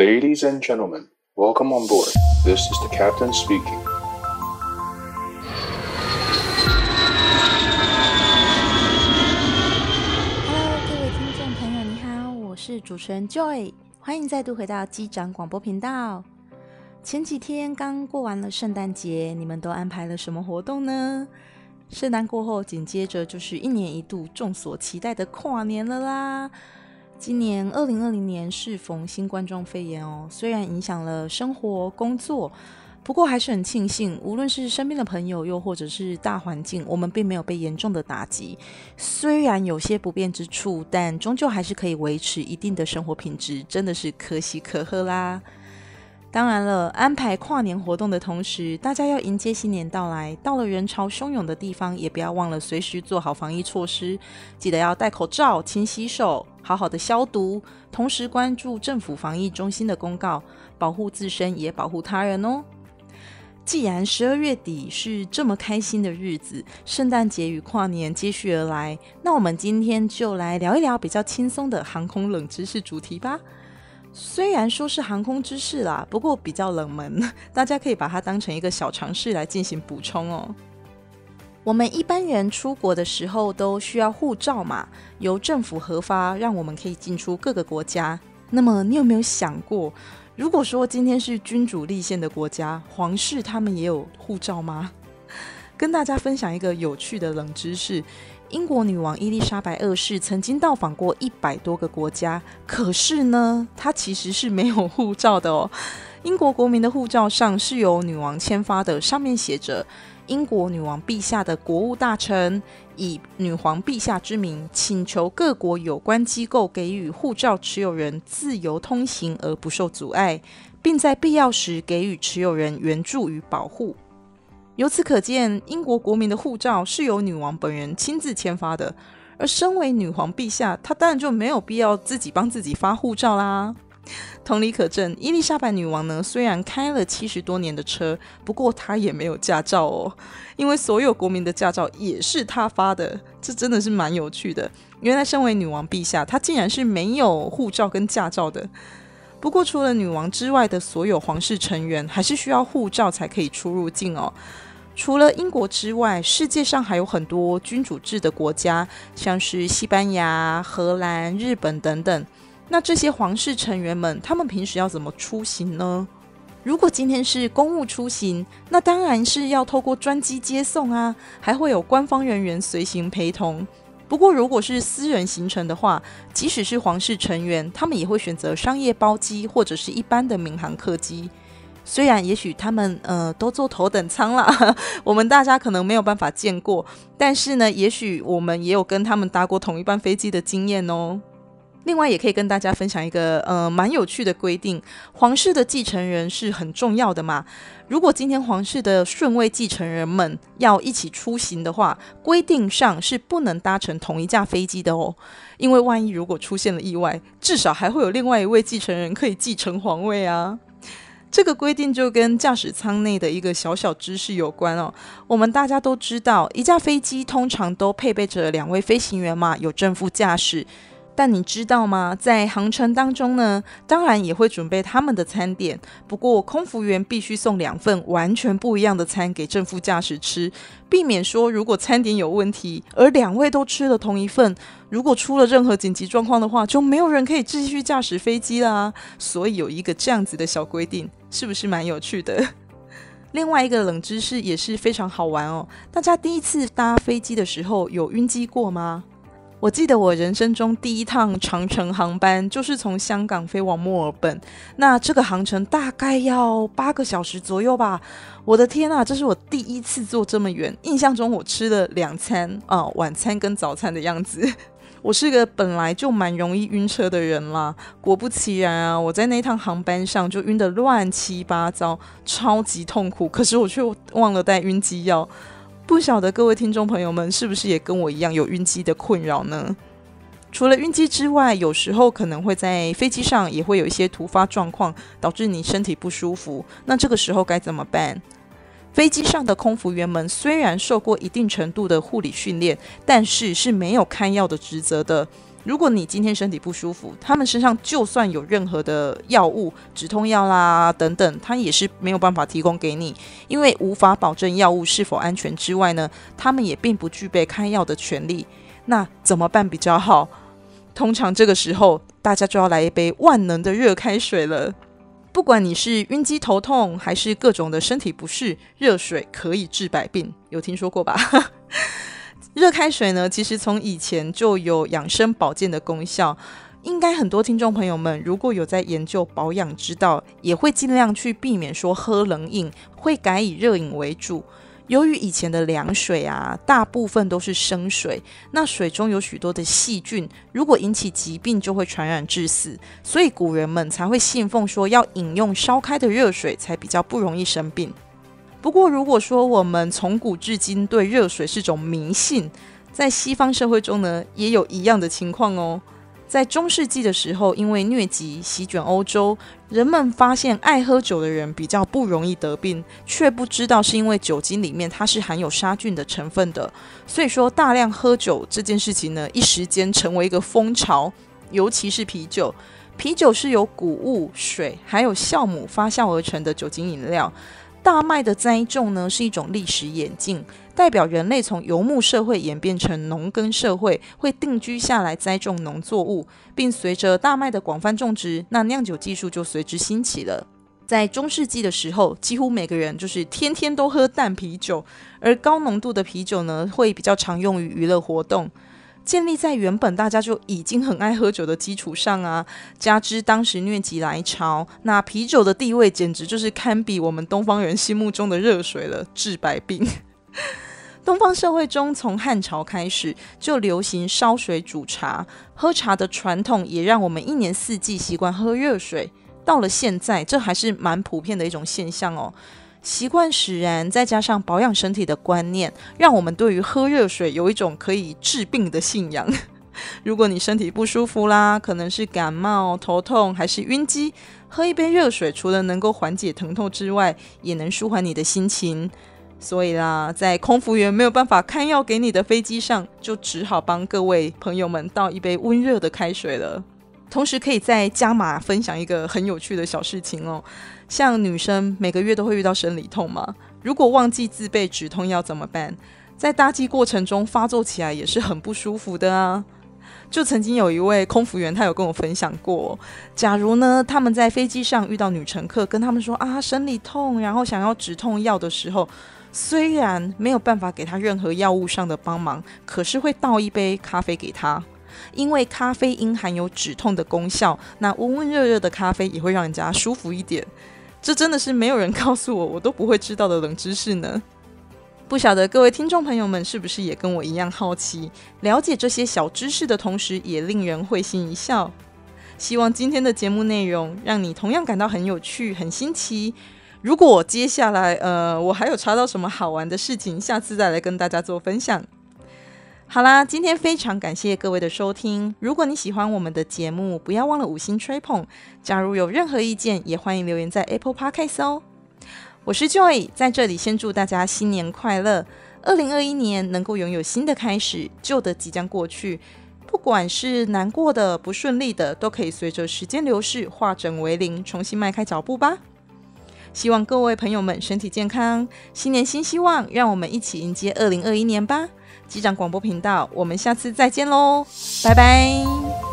Ladies and gentlemen, welcome on board. This is the captain speaking. Hello，各位听众朋友，你好，我是主持人 Joy，欢迎再度回到机长广播频道。前几天刚过完了圣诞节，你们都安排了什么活动呢？圣诞过后，紧接着就是一年一度众所期待的跨年了啦。今年二零二零年适逢新冠状肺炎哦，虽然影响了生活工作，不过还是很庆幸，无论是身边的朋友，又或者是大环境，我们并没有被严重的打击。虽然有些不便之处，但终究还是可以维持一定的生活品质，真的是可喜可贺啦。当然了，安排跨年活动的同时，大家要迎接新年到来。到了人潮汹涌的地方，也不要忘了随时做好防疫措施，记得要戴口罩、勤洗手、好好的消毒，同时关注政府防疫中心的公告，保护自身也保护他人哦。既然十二月底是这么开心的日子，圣诞节与跨年接续而来，那我们今天就来聊一聊比较轻松的航空冷知识主题吧。虽然说是航空知识啦，不过比较冷门，大家可以把它当成一个小常识来进行补充哦。我们一般人出国的时候都需要护照嘛，由政府核发，让我们可以进出各个国家。那么你有没有想过，如果说今天是君主立宪的国家，皇室他们也有护照吗？跟大家分享一个有趣的冷知识。英国女王伊丽莎白二世曾经到访过一百多个国家，可是呢，她其实是没有护照的哦。英国国民的护照上是由女王签发的，上面写着“英国女王陛下的国务大臣以女皇陛下之名，请求各国有关机构给予护照持有人自由通行而不受阻碍，并在必要时给予持有人援助与保护。”由此可见，英国国民的护照是由女王本人亲自签发的。而身为女皇陛下，她当然就没有必要自己帮自己发护照啦。同理可证，伊丽莎白女王呢，虽然开了七十多年的车，不过她也没有驾照哦，因为所有国民的驾照也是她发的。这真的是蛮有趣的。原来，身为女王陛下，她竟然是没有护照跟驾照的。不过，除了女王之外的所有皇室成员，还是需要护照才可以出入境哦。除了英国之外，世界上还有很多君主制的国家，像是西班牙、荷兰、日本等等。那这些皇室成员们，他们平时要怎么出行呢？如果今天是公务出行，那当然是要透过专机接送啊，还会有官方人员随行陪同。不过，如果是私人行程的话，即使是皇室成员，他们也会选择商业包机或者是一般的民航客机。虽然也许他们呃都坐头等舱啦，我们大家可能没有办法见过，但是呢，也许我们也有跟他们搭过同一班飞机的经验哦。另外，也可以跟大家分享一个呃蛮有趣的规定：皇室的继承人是很重要的嘛。如果今天皇室的顺位继承人们要一起出行的话，规定上是不能搭乘同一架飞机的哦，因为万一如果出现了意外，至少还会有另外一位继承人可以继承皇位啊。这个规定就跟驾驶舱内的一个小小知识有关哦。我们大家都知道，一架飞机通常都配备着两位飞行员嘛，有正副驾驶。但你知道吗？在航程当中呢，当然也会准备他们的餐点。不过，空服员必须送两份完全不一样的餐给正副驾驶吃，避免说如果餐点有问题，而两位都吃了同一份，如果出了任何紧急状况的话，就没有人可以继续驾驶飞机啦。所以有一个这样子的小规定，是不是蛮有趣的？另外一个冷知识也是非常好玩哦。大家第一次搭飞机的时候有晕机过吗？我记得我人生中第一趟长程航班就是从香港飞往墨尔本，那这个航程大概要八个小时左右吧。我的天啊，这是我第一次坐这么远。印象中我吃了两餐啊，晚餐跟早餐的样子。我是个本来就蛮容易晕车的人啦，果不其然啊，我在那趟航班上就晕得乱七八糟，超级痛苦。可是我却忘了带晕机药。不晓得各位听众朋友们是不是也跟我一样有晕机的困扰呢？除了晕机之外，有时候可能会在飞机上也会有一些突发状况，导致你身体不舒服。那这个时候该怎么办？飞机上的空服员们虽然受过一定程度的护理训练，但是是没有开药的职责的。如果你今天身体不舒服，他们身上就算有任何的药物、止痛药啦等等，他也是没有办法提供给你，因为无法保证药物是否安全之外呢，他们也并不具备开药的权利。那怎么办比较好？通常这个时候，大家就要来一杯万能的热开水了。不管你是晕机头痛，还是各种的身体不适，热水可以治百病，有听说过吧？热开水呢，其实从以前就有养生保健的功效。应该很多听众朋友们，如果有在研究保养之道，也会尽量去避免说喝冷饮，会改以热饮为主。由于以前的凉水啊，大部分都是生水，那水中有许多的细菌，如果引起疾病，就会传染致死。所以古人们才会信奉说，要饮用烧开的热水，才比较不容易生病。不过，如果说我们从古至今对热水是种迷信，在西方社会中呢，也有一样的情况哦。在中世纪的时候，因为疟疾席卷欧洲，人们发现爱喝酒的人比较不容易得病，却不知道是因为酒精里面它是含有杀菌的成分的。所以说，大量喝酒这件事情呢，一时间成为一个风潮，尤其是啤酒。啤酒是由谷物、水还有酵母发酵而成的酒精饮料。大麦的栽种呢，是一种历史演进，代表人类从游牧社会演变成农耕社会，会定居下来栽种农作物，并随着大麦的广泛种植，那酿酒技术就随之兴起了。在中世纪的时候，几乎每个人就是天天都喝淡啤酒，而高浓度的啤酒呢，会比较常用于娱乐活动。建立在原本大家就已经很爱喝酒的基础上啊，加之当时疟疾来潮，那啤酒的地位简直就是堪比我们东方人心目中的热水了，治百病。东方社会中，从汉朝开始就流行烧水煮茶，喝茶的传统也让我们一年四季习惯喝热水。到了现在，这还是蛮普遍的一种现象哦。习惯使然，再加上保养身体的观念，让我们对于喝热水有一种可以治病的信仰。如果你身体不舒服啦，可能是感冒、头痛还是晕机，喝一杯热水，除了能够缓解疼痛之外，也能舒缓你的心情。所以啦，在空服员没有办法开药给你的飞机上，就只好帮各位朋友们倒一杯温热的开水了。同时，可以再加码分享一个很有趣的小事情哦。像女生每个月都会遇到生理痛嘛，如果忘记自备止痛药怎么办？在搭机过程中发作起来也是很不舒服的啊。就曾经有一位空服员，他有跟我分享过，假如呢他们在飞机上遇到女乘客，跟他们说啊生理痛，然后想要止痛药的时候，虽然没有办法给他任何药物上的帮忙，可是会倒一杯咖啡给他。因为咖啡因含有止痛的功效，那温温热热的咖啡也会让人家舒服一点。这真的是没有人告诉我，我都不会知道的冷知识呢。不晓得各位听众朋友们是不是也跟我一样好奇，了解这些小知识的同时，也令人会心一笑。希望今天的节目内容让你同样感到很有趣、很新奇。如果接下来呃我还有查到什么好玩的事情，下次再来跟大家做分享。好啦，今天非常感谢各位的收听。如果你喜欢我们的节目，不要忘了五星吹捧。假如有任何意见，也欢迎留言在 Apple Podcast 哦。我是 Joy，在这里先祝大家新年快乐，二零二一年能够拥有新的开始，旧的即将过去。不管是难过的、不顺利的，都可以随着时间流逝化整为零，重新迈开脚步吧。希望各位朋友们身体健康，新年新希望，让我们一起迎接二零二一年吧。机长广播频道，我们下次再见喽，拜拜。